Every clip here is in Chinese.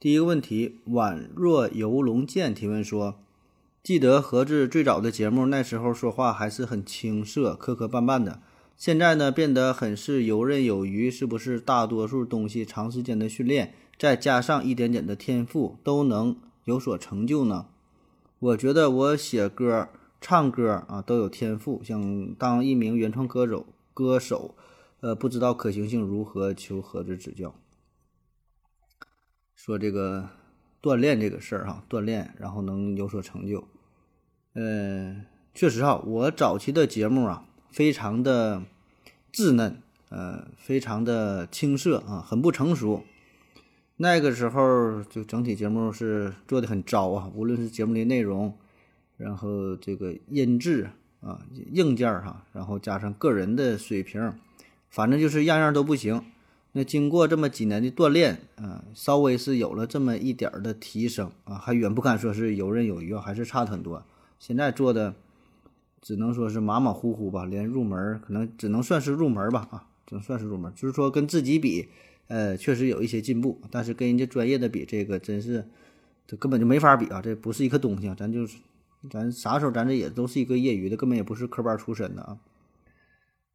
第一个问题，宛若游龙剑提问说：记得盒子最早的节目，那时候说话还是很青涩、磕磕绊绊的，现在呢变得很是游刃有余，是不是大多数东西长时间的训练，再加上一点点的天赋，都能有所成就呢？我觉得我写歌、唱歌啊都有天赋，想当一名原创歌手，歌手，呃，不知道可行性如何，求盒子指教。说这个锻炼这个事儿哈，锻炼然后能有所成就，呃，确实哈，我早期的节目啊，非常的稚嫩，呃，非常的青涩啊，很不成熟。那个时候就整体节目是做的很糟啊，无论是节目的内容，然后这个音质啊、硬件儿哈，然后加上个人的水平，反正就是样样都不行。那经过这么几年的锻炼，啊，稍微是有了这么一点儿的提升啊，还远不敢说是游刃有余啊，还是差很多。现在做的只能说是马马虎虎吧，连入门可能只能算是入门吧，啊，只能算是入门。就是说跟自己比，呃，确实有一些进步，但是跟人家专业的比，这个真是这根本就没法比啊，这不是一个东西啊，咱就是咱啥时候咱这也都是一个业余的，根本也不是科班出身的啊，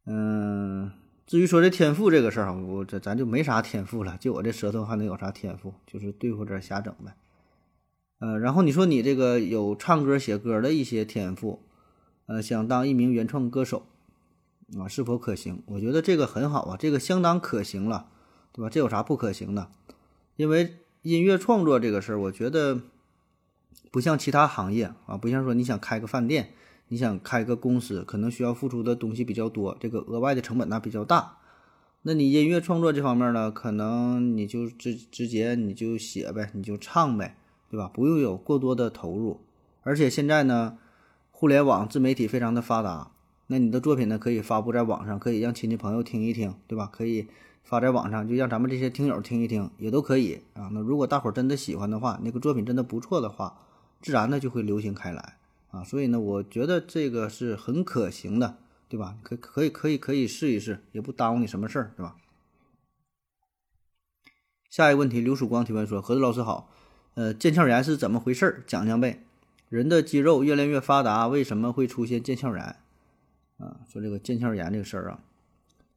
嗯。至于说这天赋这个事儿，我这咱就没啥天赋了，就我这舌头还能有啥天赋？就是对付着瞎整呗。呃，然后你说你这个有唱歌写歌的一些天赋，呃，想当一名原创歌手啊，是否可行？我觉得这个很好啊，这个相当可行了，对吧？这有啥不可行的？因为音乐创作这个事儿，我觉得不像其他行业啊，不像说你想开个饭店。你想开个公司，可能需要付出的东西比较多，这个额外的成本呢比较大。那你音乐创作这方面呢，可能你就直直接你就写呗，你就唱呗，对吧？不用有过多的投入。而且现在呢，互联网自媒体非常的发达，那你的作品呢可以发布在网上，可以让亲戚朋友听一听，对吧？可以发在网上，就让咱们这些听友听一听，也都可以啊。那如果大伙儿真的喜欢的话，那个作品真的不错的话，自然呢就会流行开来。啊，所以呢，我觉得这个是很可行的，对吧？可可以可以可以试一试，也不耽误你什么事儿，对吧？下一个问题，刘曙光提问说：“何子老师好，呃，腱鞘炎是怎么回事儿？讲讲呗。人的肌肉越练越发达，为什么会出现腱鞘炎？啊，说这个腱鞘炎这个事儿啊，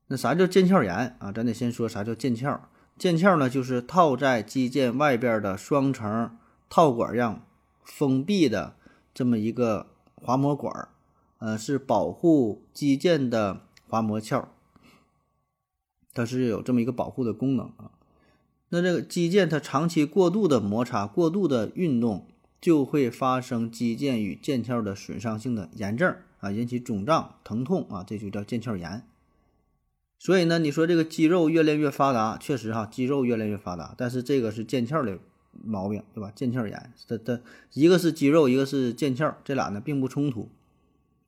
那啥叫腱鞘炎啊？咱得先说啥叫腱鞘。腱鞘呢，就是套在肌腱外边的双层套管样封闭的。”这么一个滑膜管儿，呃，是保护肌腱的滑膜鞘，它是有这么一个保护的功能啊。那这个肌腱它长期过度的摩擦、过度的运动，就会发生肌腱与腱鞘的损伤性的炎症啊，引起肿胀、疼痛啊，这就叫腱鞘炎。所以呢，你说这个肌肉越练越发达，确实哈，肌肉越练越发达，但是这个是腱鞘的。毛病对吧？腱鞘炎，它它一个是肌肉，一个是腱鞘，这俩呢并不冲突。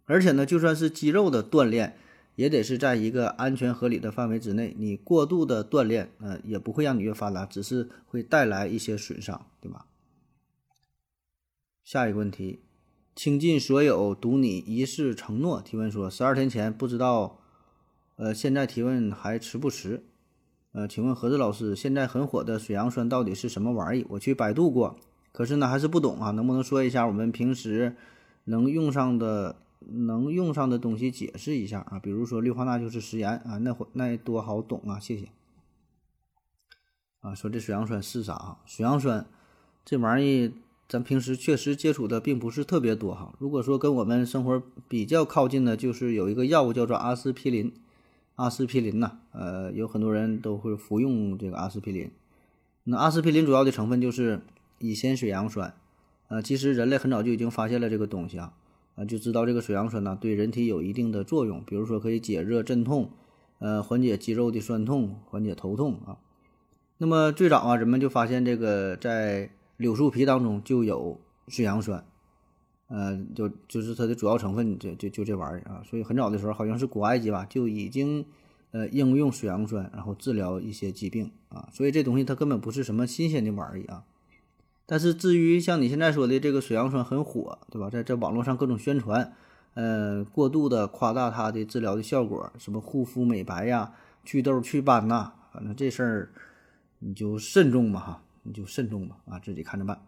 而且呢，就算是肌肉的锻炼，也得是在一个安全合理的范围之内。你过度的锻炼，呃，也不会让你越发达，只是会带来一些损伤，对吧？下一个问题，倾尽所有赌你一世承诺。提问说，十二天前不知道，呃，现在提问还迟不迟？呃，请问何子老师，现在很火的水杨酸到底是什么玩意？我去百度过，可是呢还是不懂啊，能不能说一下我们平时能用上的、能用上的东西解释一下啊？比如说氯化钠就是食盐啊，那会那多好懂啊，谢谢。啊，说这水杨酸是啥啊？水杨酸这玩意，咱平时确实接触的并不是特别多哈。如果说跟我们生活比较靠近的，就是有一个药物叫做阿司匹林。阿司匹林呐，呃，有很多人都会服用这个阿司匹林。那阿司匹林主要的成分就是乙酰水杨酸。呃，其实人类很早就已经发现了这个东西啊，啊，就知道这个水杨酸呢对人体有一定的作用，比如说可以解热镇痛，呃，缓解肌肉的酸痛，缓解头痛啊。那么最早啊，人们就发现这个在柳树皮当中就有水杨酸，呃，就就是它的主要成分就就就这玩意儿啊。所以很早的时候，好像是古埃及吧，就已经呃应用水杨酸，然后治疗一些疾病啊。所以这东西它根本不是什么新鲜的玩意儿啊。但是至于像你现在说的这个水杨酸很火，对吧？在这网络上各种宣传，呃，过度的夸大它的治疗的效果，什么护肤美白呀、祛痘祛斑呐，反正这事儿你就慎重吧，哈，你就慎重吧，啊，自己看着办。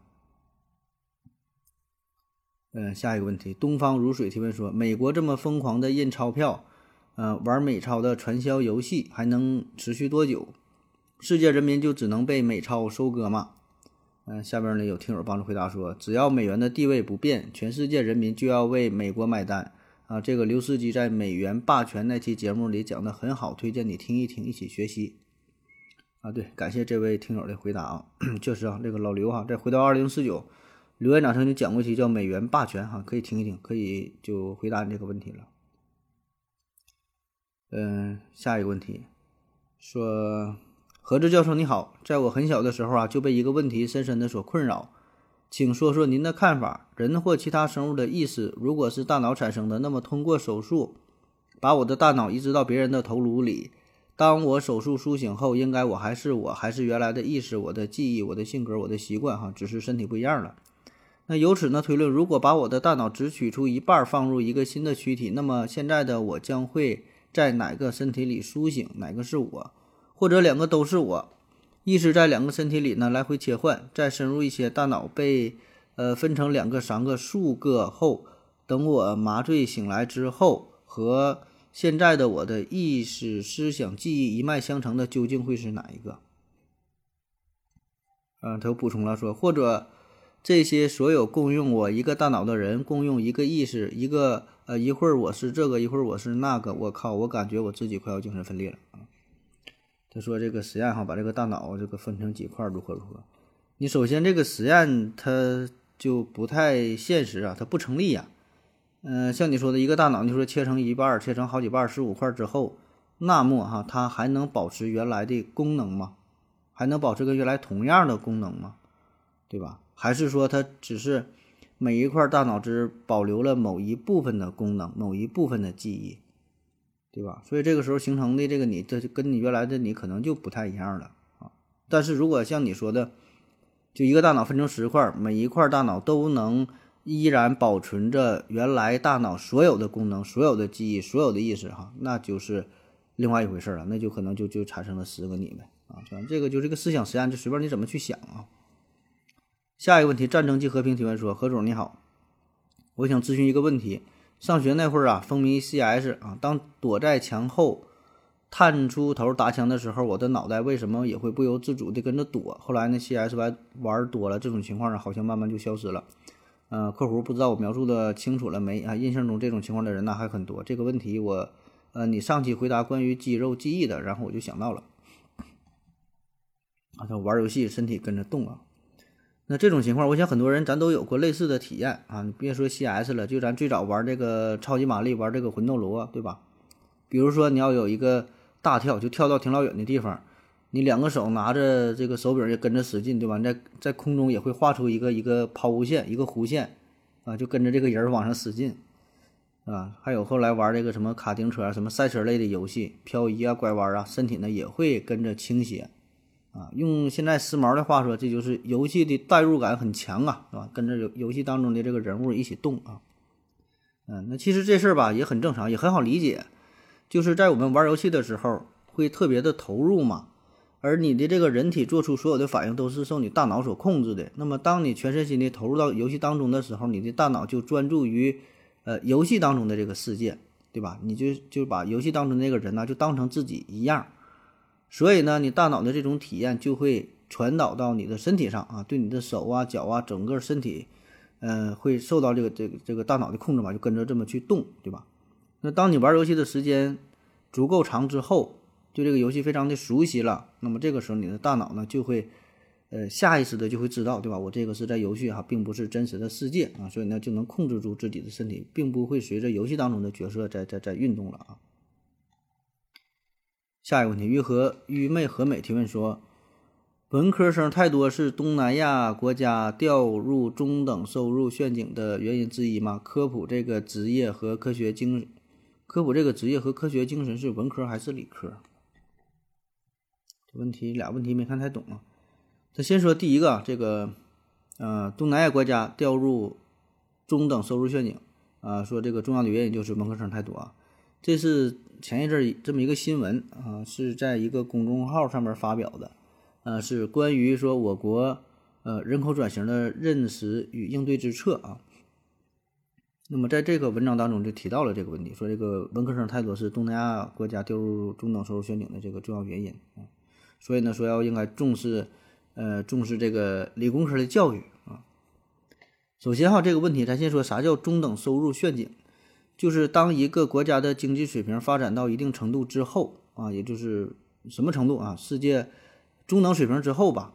嗯，下一个问题，东方如水提问说，美国这么疯狂的印钞票，呃，玩美钞的传销游戏还能持续多久？世界人民就只能被美钞收割吗？嗯，下边呢有听友帮助回答说，只要美元的地位不变，全世界人民就要为美国买单啊！这个刘司机在《美元霸权》那期节目里讲的很好，推荐你听一听，一起学习啊！对，感谢这位听友的回答啊，确实啊，这个老刘哈，再回到二零四九，刘院长曾经讲过一期叫《美元霸权》哈，可以听一听，可以就回答你这个问题了。嗯，下一个问题说。何志教授你好，在我很小的时候啊，就被一个问题深深的所困扰，请说说您的看法。人或其他生物的意识，如果是大脑产生的，那么通过手术把我的大脑移植到别人的头颅里，当我手术苏醒后，应该我还是我，还是原来的意识、我的记忆、我的性格、我的习惯，哈，只是身体不一样了。那由此呢推论，如果把我的大脑只取出一半，放入一个新的躯体，那么现在的我将会在哪个身体里苏醒？哪个是我？或者两个都是我，意识在两个身体里呢来回切换，再深入一些，大脑被呃分成两个、三个、数个后，等我麻醉醒来之后，和现在的我的意识、思想、记忆一脉相承的，究竟会是哪一个？嗯，他又补充了说，或者这些所有共用我一个大脑的人，共用一个意识，一个呃一会儿我是这个，一会儿我是那个，我靠，我感觉我自己快要精神分裂了啊！他说：“这个实验哈，把这个大脑这个分成几块，如何如何？你首先这个实验它就不太现实啊，它不成立呀。嗯，像你说的一个大脑，你说切成一半，切成好几半，十五块之后，那么哈，它还能保持原来的功能吗？还能保持跟原来同样的功能吗？对吧？还是说它只是每一块大脑只保留了某一部分的功能，某一部分的记忆？”对吧？所以这个时候形成的这个你，这跟你原来的你可能就不太一样了啊。但是如果像你说的，就一个大脑分成十块，每一块大脑都能依然保存着原来大脑所有的功能、所有的记忆、所有的意识，哈，那就是另外一回事了。那就可能就就产生了十个你呗啊。反正这个就这个思想实验，就随便你怎么去想啊。下一个问题，战争即和平提问说：何总你好，我想咨询一个问题。上学那会儿啊，风靡 CS 啊。当躲在墙后探出头打枪的时候，我的脑袋为什么也会不由自主地跟着躲？后来呢，CS 玩玩多了，这种情况呢，好像慢慢就消失了。嗯，客户不知道我描述的清楚了没啊？印象中这种情况的人呢还很多。这个问题我，呃，你上期回答关于肌肉记忆的，然后我就想到了啊，他玩游戏身体跟着动啊。那这种情况，我想很多人咱都有过类似的体验啊！你别说 CS 了，就咱最早玩这个超级玛丽，玩这个魂斗罗，对吧？比如说你要有一个大跳，就跳到挺老远的地方，你两个手拿着这个手柄也跟着使劲，对吧？在在空中也会画出一个一个抛物线，一个弧线啊，就跟着这个人往上使劲啊。还有后来玩这个什么卡丁车啊、什么赛车类的游戏，漂移啊、拐弯啊，身体呢也会跟着倾斜。啊，用现在时髦的话说，这就是游戏的代入感很强啊，是吧？跟着游游戏当中的这个人物一起动啊。嗯，那其实这事儿吧也很正常，也很好理解，就是在我们玩游戏的时候会特别的投入嘛，而你的这个人体做出所有的反应都是受你大脑所控制的。那么当你全身心的投入到游戏当中的时候，你的大脑就专注于呃游戏当中的这个世界，对吧？你就就把游戏当中那个人呢就当成自己一样。所以呢，你大脑的这种体验就会传导到你的身体上啊，对你的手啊、脚啊，整个身体，呃，会受到这个这个这个大脑的控制嘛，就跟着这么去动，对吧？那当你玩游戏的时间足够长之后，对这个游戏非常的熟悉了，那么这个时候你的大脑呢就会，呃，下意识的就会知道，对吧？我这个是在游戏哈，并不是真实的世界啊，所以呢就能控制住自己的身体，并不会随着游戏当中的角色在在在运动了啊。下一个问题，玉和玉妹和美提问说：“文科生太多是东南亚国家掉入中等收入陷阱的原因之一吗？科普这个职业和科学精，科普这个职业和科学精神是文科还是理科？这问题俩问题没看太懂啊。他先说第一个，这个呃东南亚国家掉入中等收入陷阱啊，说这个重要的原因就是文科生太多啊。这是前一阵这么一个新闻啊，是在一个公众号上面发表的。呃，是关于说我国呃人口转型的认识与应对之策啊。那么在这个文章当中就提到了这个问题，说这个文科生太多是东南亚国家掉入中等收入陷阱的这个重要原因啊。所以呢，说要应该重视呃重视这个理工科的教育啊。首先哈，这个问题咱先说啥叫中等收入陷阱，就是当一个国家的经济水平发展到一定程度之后啊，也就是什么程度啊，世界。中等水平之后吧，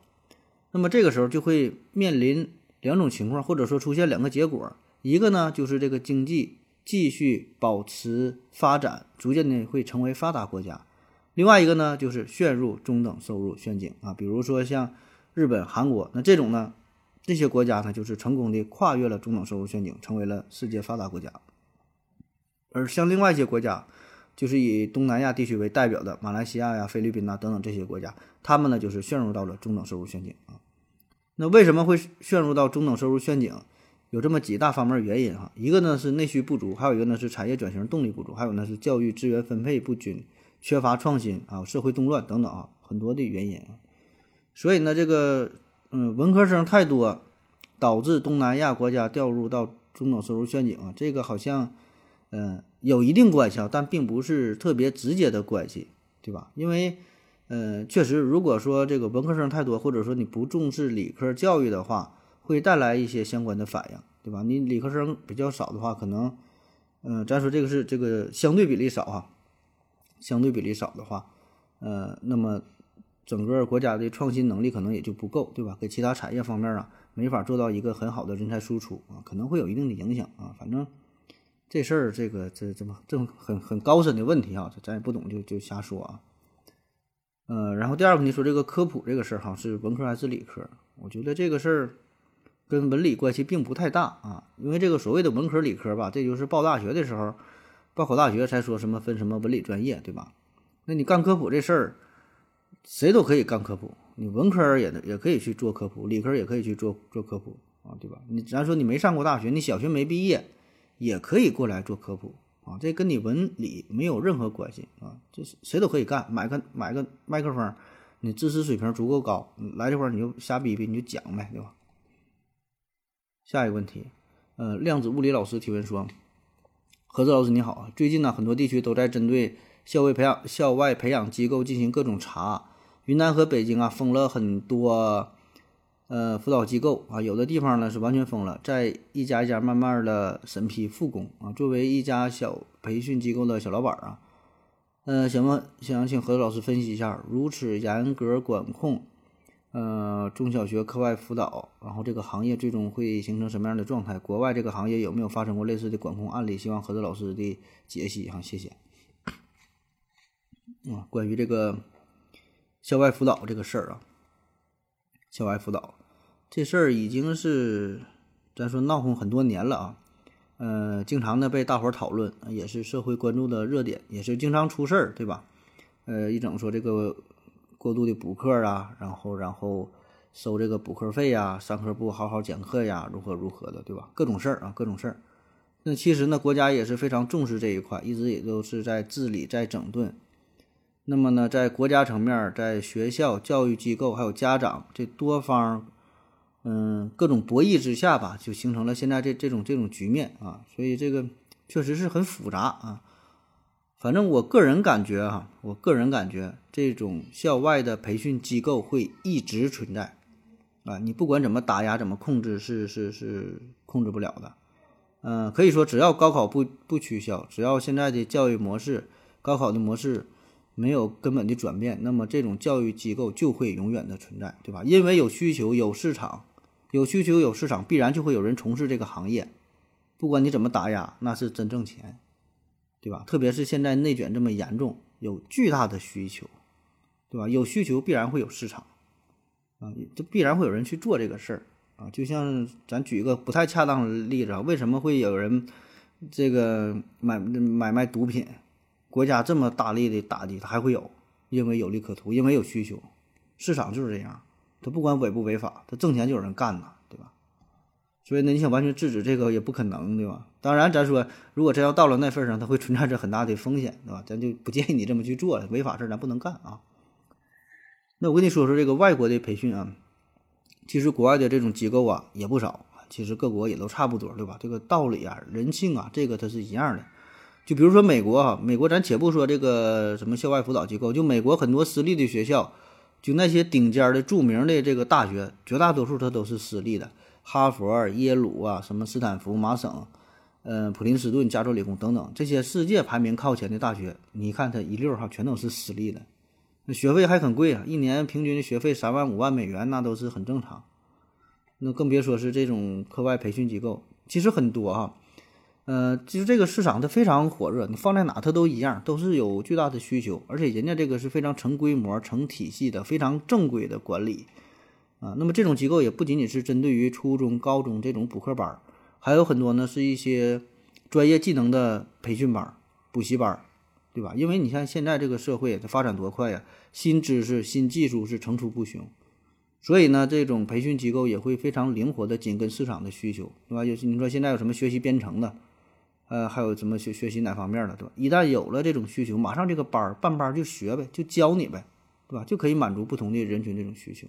那么这个时候就会面临两种情况，或者说出现两个结果。一个呢，就是这个经济继续保持发展，逐渐的会成为发达国家；另外一个呢，就是陷入中等收入陷阱啊。比如说像日本、韩国，那这种呢，这些国家呢，就是成功的跨越了中等收入陷阱，成为了世界发达国家。而像另外一些国家，就是以东南亚地区为代表的马来西亚呀、菲律宾呐等等这些国家，他们呢就是陷入到了中等收入陷阱啊。那为什么会陷入到中等收入陷阱？有这么几大方面原因哈。一个呢是内需不足，还有一个呢是产业转型动力不足，还有呢是教育资源分配不均、缺乏创新啊、社会动乱等等啊，很多的原因。所以呢，这个嗯文科生太多，导致东南亚国家掉入到中等收入陷阱啊。这个好像嗯。有一定关系啊，但并不是特别直接的关系，对吧？因为，呃，确实，如果说这个文科生太多，或者说你不重视理科教育的话，会带来一些相关的反应，对吧？你理科生比较少的话，可能，嗯，咱说这个是这个相对比例少啊，相对比例少的话，呃，那么整个国家的创新能力可能也就不够，对吧？给其他产业方面啊，没法做到一个很好的人才输出啊，可能会有一定的影响啊，反正。这事儿，这个这怎么这很很高深的问题啊，咱也不懂就就瞎说啊。呃，然后第二个问题说这个科普这个事儿哈，是文科还是理科？我觉得这个事儿跟文理关系并不太大啊，因为这个所谓的文科理科吧，这就是报大学的时候，报考大学才说什么分什么文理专业，对吧？那你干科普这事儿，谁都可以干科普，你文科也也可以去做科普，理科也可以去做做科普啊，对吧？你咱说你没上过大学，你小学没毕业。也可以过来做科普啊，这跟你文理没有任何关系啊，这是谁都可以干，买个买个麦克风，你知识水平足够高，来这块你就瞎逼逼，你就讲呗，对吧？下一个问题，呃，量子物理老师提问说，何子老师你好，最近呢很多地区都在针对校外培养校外培养机构进行各种查，云南和北京啊封了很多。呃，辅导机构啊，有的地方呢是完全封了，在一家一家慢慢的审批复工啊。作为一家小培训机构的小老板啊，呃，想问，想请何老师分析一下，如此严格管控，呃，中小学课外辅导，然后这个行业最终会形成什么样的状态？国外这个行业有没有发生过类似的管控案例？希望何子老师的解析哈，谢谢。啊，关于这个校外辅导这个事儿啊。校外辅导这事儿已经是咱说闹哄很多年了啊，呃，经常的被大伙儿讨论，也是社会关注的热点，也是经常出事儿，对吧？呃，一整说这个过度的补课啊，然后然后收这个补课费呀，上课不好好讲课呀，如何如何的，对吧？各种事儿啊，各种事儿。那其实呢，国家也是非常重视这一块，一直也都是在治理，在整顿。那么呢，在国家层面，在学校、教育机构还有家长这多方，嗯，各种博弈之下吧，就形成了现在这这种这种局面啊。所以这个确实是很复杂啊。反正我个人感觉哈，我个人感觉这种校外的培训机构会一直存在啊。你不管怎么打压、怎么控制，是是是控制不了的。嗯，可以说只要高考不不取消，只要现在的教育模式、高考的模式。没有根本的转变，那么这种教育机构就会永远的存在，对吧？因为有需求、有市场，有需求、有市场，必然就会有人从事这个行业。不管你怎么打压，那是真挣钱，对吧？特别是现在内卷这么严重，有巨大的需求，对吧？有需求必然会有市场，啊，这必然会有人去做这个事儿啊。就像咱举一个不太恰当的例子啊，为什么会有人这个买买卖毒品？国家这么大力的打击，它还会有，因为有利可图，因为有需求，市场就是这样，它不管违不违法，它挣钱就有人干呐，对吧？所以呢，你想完全制止这个也不可能，对吧？当然，咱说如果真要到了那份上，它会存在着很大的风险，对吧？咱就不建议你这么去做了，违法事儿咱不能干啊。那我跟你说说这个外国的培训啊，其实国外的这种机构啊也不少，其实各国也都差不多，对吧？这个道理啊、人性啊，这个它是一样的。就比如说美国哈，美国咱且不说这个什么校外辅导机构，就美国很多私立的学校，就那些顶尖的著名的这个大学，绝大多数它都是私立的，哈佛、耶鲁啊，什么斯坦福、麻省，嗯，普林斯顿、加州理工等等这些世界排名靠前的大学，你看它一溜哈全都是私立的，那学费还很贵啊，一年平均的学费三万五万美元，那都是很正常。那更别说是这种课外培训机构，其实很多哈。呃，其实这个市场它非常火热，你放在哪它都一样，都是有巨大的需求，而且人家这个是非常成规模、成体系的、非常正规的管理啊。那么这种机构也不仅仅是针对于初中、高中这种补课班，还有很多呢是一些专业技能的培训班、补习班，对吧？因为你像现在这个社会它发展多快呀，新知识、新技术是层出不穷，所以呢，这种培训机构也会非常灵活的紧跟市场的需求，对吧？有你说现在有什么学习编程的。呃，还有什么学学习哪方面的，对吧？一旦有了这种需求，马上这个班儿办班儿就学呗，就教你呗，对吧？就可以满足不同的人群这种需求。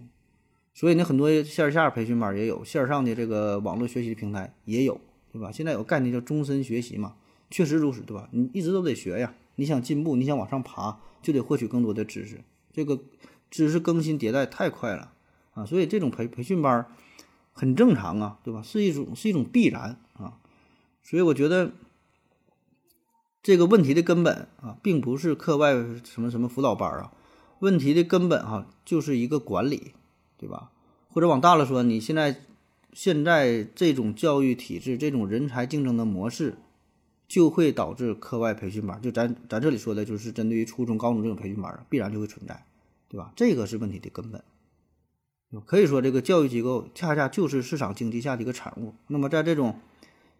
所以呢，很多线下培训班也有，线上的这个网络学习平台也有，对吧？现在有概念叫终身学习嘛，确实如此，对吧？你一直都得学呀，你想进步，你想往上爬，就得获取更多的知识。这个知识更新迭代太快了啊，所以这种培培训班很正常啊，对吧？是一种是一种必然啊，所以我觉得。这个问题的根本啊，并不是课外什么什么辅导班啊，问题的根本哈，就是一个管理，对吧？或者往大了说，你现在现在这种教育体制、这种人才竞争的模式，就会导致课外培训班，就咱咱这里说的就是针对于初中、高中这种培训班，必然就会存在，对吧？这个是问题的根本。可以说，这个教育机构恰恰就是市场经济下的一个产物。那么，在这种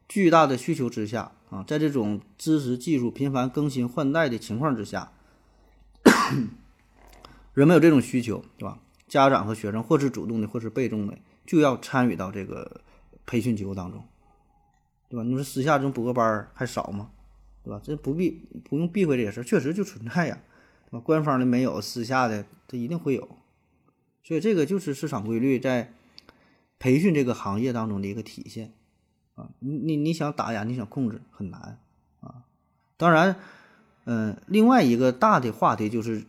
巨大的需求之下啊，在这种知识技术频繁更新换代的情况之下，人们有这种需求，对吧？家长和学生或是主动的，或是被动的，就要参与到这个培训机构当中，对吧？你说私下这种补课班还少吗？对吧？这不必不用避讳这些事儿，确实就存在呀，对吧？官方的没有，私下的它一定会有，所以这个就是市场规律在培训这个行业当中的一个体现。啊，你你你想打压，你想控制很难啊。当然，嗯，另外一个大的话题就是，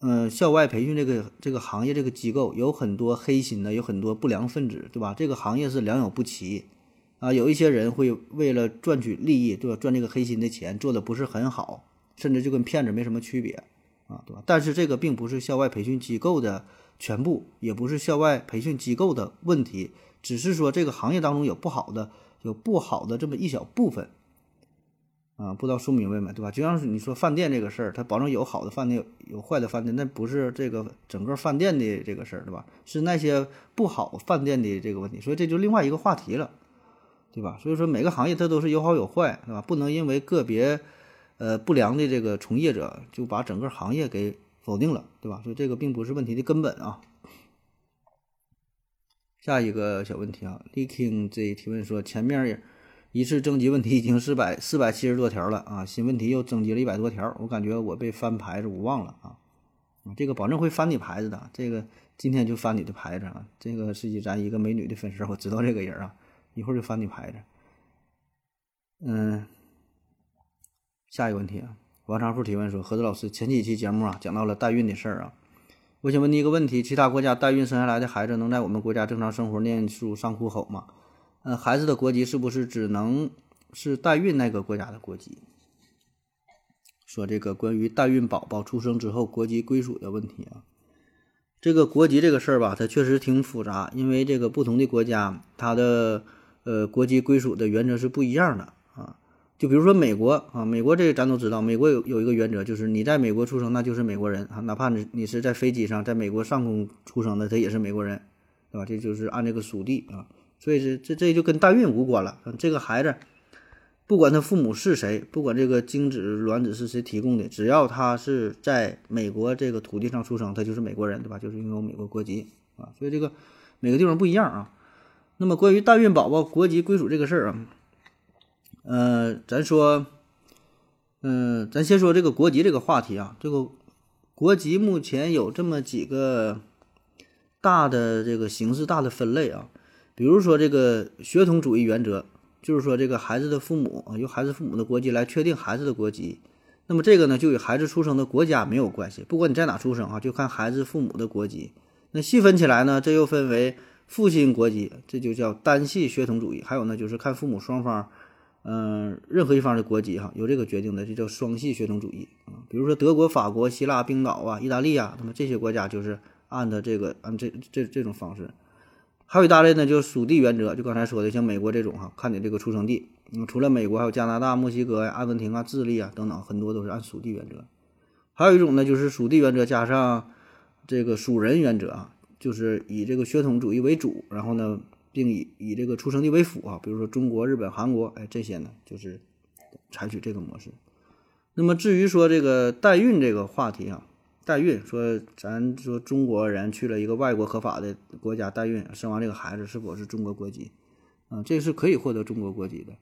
嗯，校外培训这个这个行业这个机构有很多黑心的，有很多不良分子，对吧？这个行业是良莠不齐啊。有一些人会为了赚取利益，对吧？赚这个黑心的钱，做的不是很好，甚至就跟骗子没什么区别啊，对吧？但是这个并不是校外培训机构的全部，也不是校外培训机构的问题。只是说这个行业当中有不好的，有不好的这么一小部分，啊，不知道说明白没，对吧？就像是你说饭店这个事儿，它保证有好的饭店，有坏的饭店，那不是这个整个饭店的这个事儿，对吧？是那些不好饭店的这个问题，所以这就另外一个话题了，对吧？所以说每个行业它都是有好有坏，对吧？不能因为个别呃不良的这个从业者就把整个行业给否定了，对吧？所以这个并不是问题的根本啊。下一个小问题啊，Liking 这提问说，前面一次征集问题已经四百四百七十多条了啊，新问题又征集了一百多条，我感觉我被翻牌子，我忘了啊，这个保证会翻你牌子的，这个今天就翻你的牌子啊，这个是咱一个美女的粉丝，我知道这个人啊，一会儿就翻你牌子。嗯，下一个问题啊，王长富提问说，何子老师前几期节目啊讲到了代孕的事儿啊。我想问你一个问题：其他国家代孕生下来的孩子能在我们国家正常生活、念书、上户口吗？嗯，孩子的国籍是不是只能是代孕那个国家的国籍？说这个关于代孕宝宝出生之后国籍归属的问题啊，这个国籍这个事儿吧，它确实挺复杂，因为这个不同的国家它的呃国籍归属的原则是不一样的。就比如说美国啊，美国这个咱都知道，美国有有一个原则，就是你在美国出生，那就是美国人啊，哪怕你你是在飞机上，在美国上空出生的，他也是美国人，对吧？这就是按这个属地啊，所以这这这就跟代孕无关了。这个孩子，不管他父母是谁，不管这个精子卵子是谁提供的，只要他是在美国这个土地上出生，他就是美国人，对吧？就是拥有美国国籍啊。所以这个每个地方不一样啊。那么关于代孕宝宝国籍归属这个事儿啊。呃，咱说，嗯，咱先说这个国籍这个话题啊。这个国籍目前有这么几个大的这个形式、大的分类啊。比如说这个血统主义原则，就是说这个孩子的父母啊，由孩子父母的国籍来确定孩子的国籍。那么这个呢，就与孩子出生的国家没有关系，不管你在哪出生啊，就看孩子父母的国籍。那细分起来呢，这又分为父亲国籍，这就叫单系血统主义。还有呢，就是看父母双方。嗯，任何一方的国籍哈，由这个决定的，这叫双系血统主义啊。比如说德国、法国、希腊、冰岛啊、意大利啊，那么这些国家就是按的这个按这这这种方式。还有一大类呢，就是属地原则，就刚才说的，像美国这种哈，看你这个出生地。嗯，除了美国，还有加拿大、墨西哥呀、阿根廷啊、智利啊等等，很多都是按属地原则。还有一种呢，就是属地原则加上这个属人原则啊，就是以这个血统主义为主，然后呢。并以以这个出生地为辅啊，比如说中国、日本、韩国，哎，这些呢就是采取这个模式。那么至于说这个代孕这个话题啊，代孕说咱说中国人去了一个外国合法的国家代孕，生完这个孩子是否是中国国籍？啊，这是可以获得中国国籍的。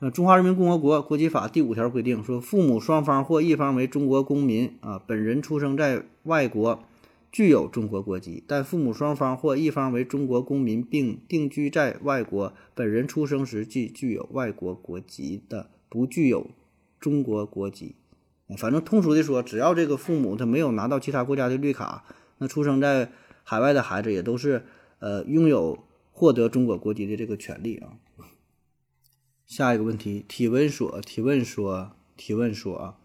那《中华人民共和国国籍法》第五条规定说，父母双方或一方为中国公民啊，本人出生在外国。具有中国国籍，但父母双方或一方为中国公民并定居在外国，本人出生时即具有外国国籍的，不具有中国国籍。反正通俗的说，只要这个父母他没有拿到其他国家的绿卡，那出生在海外的孩子也都是呃拥有获得中国国籍的这个权利啊。下一个问题，提问说，提问说，提问说啊。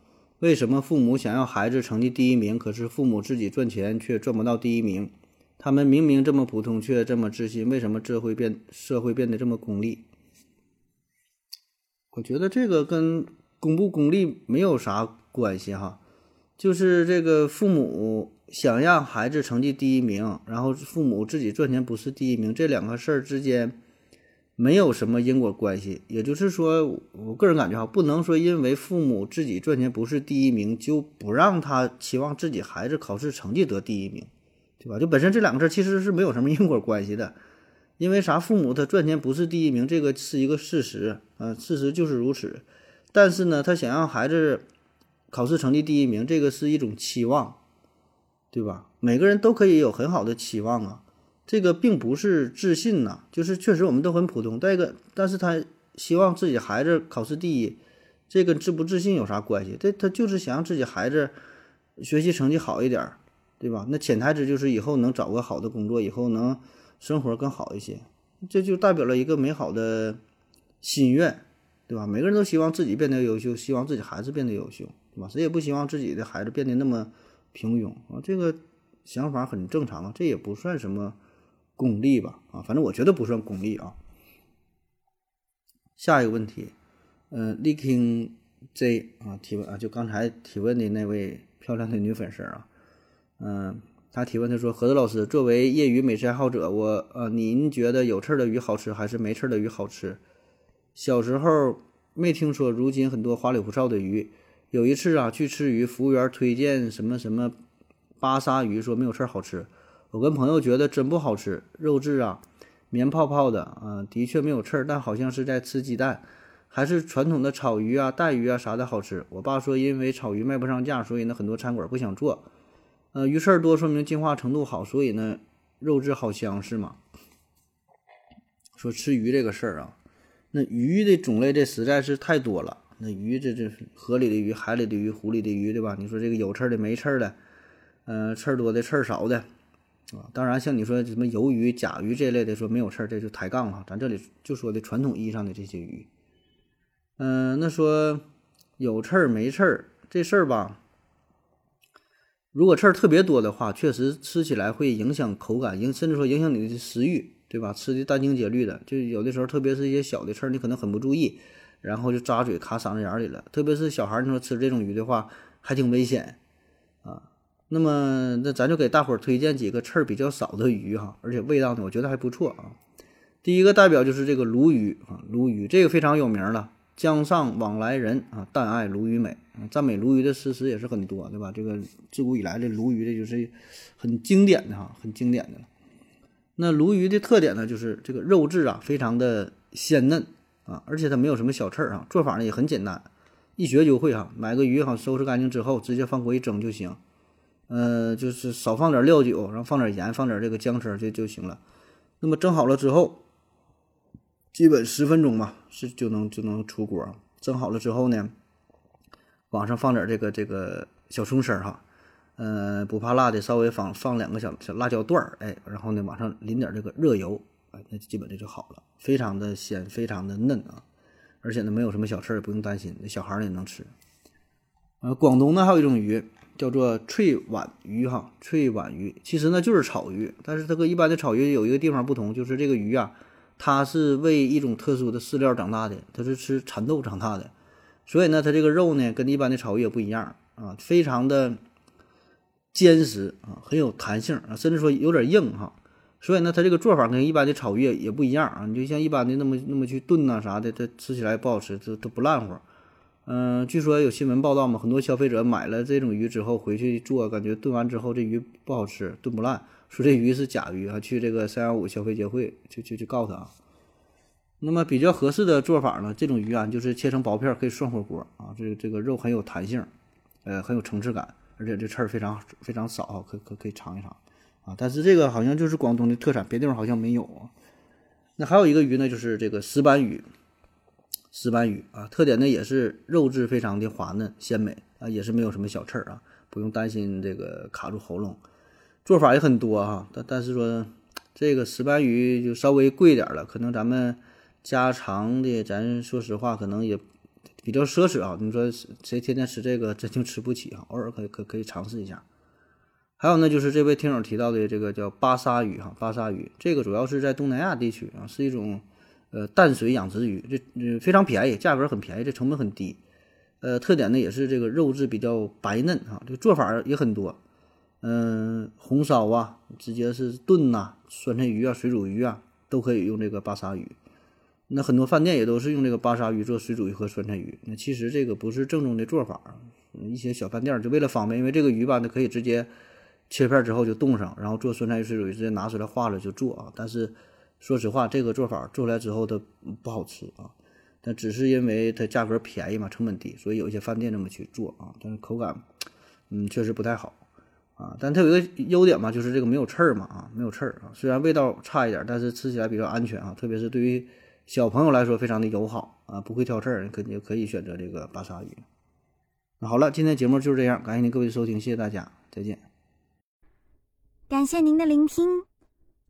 为什么父母想要孩子成绩第一名，可是父母自己赚钱却赚不到第一名？他们明明这么普通，却这么自信，为什么这会变社会变得这么功利？我觉得这个跟功不功利没有啥关系哈，就是这个父母想让孩子成绩第一名，然后父母自己赚钱不是第一名，这两个事儿之间。没有什么因果关系，也就是说，我个人感觉哈，不能说因为父母自己赚钱不是第一名，就不让他期望自己孩子考试成绩得第一名，对吧？就本身这两个事儿其实是没有什么因果关系的，因为啥？父母他赚钱不是第一名，这个是一个事实，啊，事实就是如此。但是呢，他想让孩子考试成绩第一名，这个是一种期望，对吧？每个人都可以有很好的期望啊。这个并不是自信呐，就是确实我们都很普通。再一个，但是他希望自己孩子考试第一，这跟自不自信有啥关系？这他就是想让自己孩子学习成绩好一点，对吧？那潜台词就是以后能找个好的工作，以后能生活更好一些，这就代表了一个美好的心愿，对吧？每个人都希望自己变得优秀，希望自己孩子变得优秀，对吧？谁也不希望自己的孩子变得那么平庸啊。这个想法很正常啊，这也不算什么。功利吧，啊，反正我觉得不算功利啊。下一个问题，嗯，Liking J 啊提问啊，就刚才提问的那位漂亮的女粉丝啊，嗯，她提问她说：“何子老师，作为业余美食爱好者，我呃，您觉得有刺儿的鱼好吃还是没刺儿的鱼好吃？小时候没听说，如今很多花里胡哨的鱼。有一次啊，去吃鱼，服务员推荐什么什么巴沙鱼，说没有刺儿好吃。”我跟朋友觉得真不好吃，肉质啊，绵泡泡的，啊，的确没有刺儿，但好像是在吃鸡蛋，还是传统的草鱼啊、带鱼啊啥的好吃。我爸说，因为草鱼卖不上价，所以呢很多餐馆不想做。呃，鱼刺儿多说明进化程度好，所以呢肉质好香是吗？说吃鱼这个事儿啊，那鱼的种类这实在是太多了。那鱼这这河里的鱼、海里的鱼、湖里的鱼，对吧？你说这个有刺儿的、没刺儿的，呃，刺儿多的、刺儿少的。啊，当然，像你说什么鱿鱼、甲鱼这类的，说没有刺儿，这就抬杠了。咱这里就说的传统意义上的这些鱼。嗯，那说有刺儿没刺儿这事儿吧，如果刺儿特别多的话，确实吃起来会影响口感，影甚至说影响你的食欲，对吧？吃的殚精竭虑的，就有的时候，特别是一些小的刺儿，你可能很不注意，然后就扎嘴卡嗓子眼里了。特别是小孩，你说吃这种鱼的话，还挺危险啊。那么，那咱就给大伙儿推荐几个刺儿比较少的鱼哈，而且味道呢，我觉得还不错啊。第一个代表就是这个鲈鱼啊，鲈鱼这个非常有名了。江上往来人啊，但爱鲈鱼美。赞美鲈鱼的诗词也是很多，对吧？这个自古以来的鲈鱼的就是很经典的哈，很经典的。那鲈鱼的特点呢，就是这个肉质啊，非常的鲜嫩啊，而且它没有什么小刺儿啊。做法呢也很简单，一学就会哈。买个鱼哈，收拾干净之后，直接放锅一蒸就行。呃，就是少放点料酒，然后放点盐，放点这个姜丝就就行了。那么蒸好了之后，基本十分钟吧，是就能就能出锅。蒸好了之后呢，往上放点这个这个小葱丝儿哈。呃，不怕辣的，稍微放放两个小小辣椒段儿，哎，然后呢，往上淋点这个热油，哎，那基本这就好了，非常的鲜，非常的嫩啊，而且呢，没有什么小刺儿，不用担心，那小孩儿也能吃。呃，广东呢还有一种鱼叫做脆皖鱼哈，脆皖鱼其实呢就是草鱼，但是它和一般的草鱼有一个地方不同，就是这个鱼啊，它是喂一种特殊的饲料长大的，它是吃蚕豆长大的，所以呢，它这个肉呢跟一般的草鱼也不一样啊，非常的。坚实啊，很有弹性啊，甚至说有点硬哈，所以呢，它这个做法跟一般的草鱼也不一样啊。你就像一般的那么那么去炖呐啥的，它吃起来不好吃，它它不烂乎。嗯，据说有新闻报道嘛，很多消费者买了这种鱼之后回去做，感觉炖完之后这鱼不好吃，炖不烂，说这鱼是假鱼啊，去这个三幺五消费协会就就去告他啊。那么比较合适的做法呢，这种鱼啊，就是切成薄片可以涮火锅啊，这这个肉很有弹性，呃，很有层次感。而且这刺儿非常非常少，可可可以尝一尝啊！但是这个好像就是广东的特产，别地方好像没有啊。那还有一个鱼呢，就是这个石斑鱼。石斑鱼啊，特点呢也是肉质非常的滑嫩鲜美啊，也是没有什么小刺儿啊，不用担心这个卡住喉咙。做法也很多哈，但但是说这个石斑鱼就稍微贵点了，可能咱们家常的，咱说实话可能也。比较奢侈啊！你说谁天天吃这个，真就吃不起啊！偶尔可可可以尝试一下。还有呢，就是这位听友提到的这个叫巴沙鱼哈，巴沙鱼这个主要是在东南亚地区啊，是一种呃淡水养殖鱼，这非常便宜，价格很便宜，这成本很低。呃，特点呢也是这个肉质比较白嫩啊，这个做法也很多，嗯，红烧啊，直接是炖呐，酸菜鱼啊，水煮鱼啊，都可以用这个巴沙鱼。那很多饭店也都是用这个巴沙鱼做水煮鱼和酸菜鱼。那其实这个不是正宗的做法，一些小饭店就为了方便，因为这个鱼吧，它可以直接切片之后就冻上，然后做酸菜鱼、水煮鱼直接拿出来化了就做啊。但是说实话，这个做法做出来之后它不好吃啊。但只是因为它价格便宜嘛，成本低，所以有一些饭店这么去做啊。但是口感，嗯，确实不太好啊。但它有一个优点嘛，就是这个没有刺儿嘛啊，没有刺儿啊。虽然味道差一点，但是吃起来比较安全啊，特别是对于。小朋友来说非常的友好啊，不会挑刺儿，可也可以选择这个巴沙鱼。那好了，今天节目就是这样，感谢您各位的收听，谢谢大家，再见。感谢您的聆听。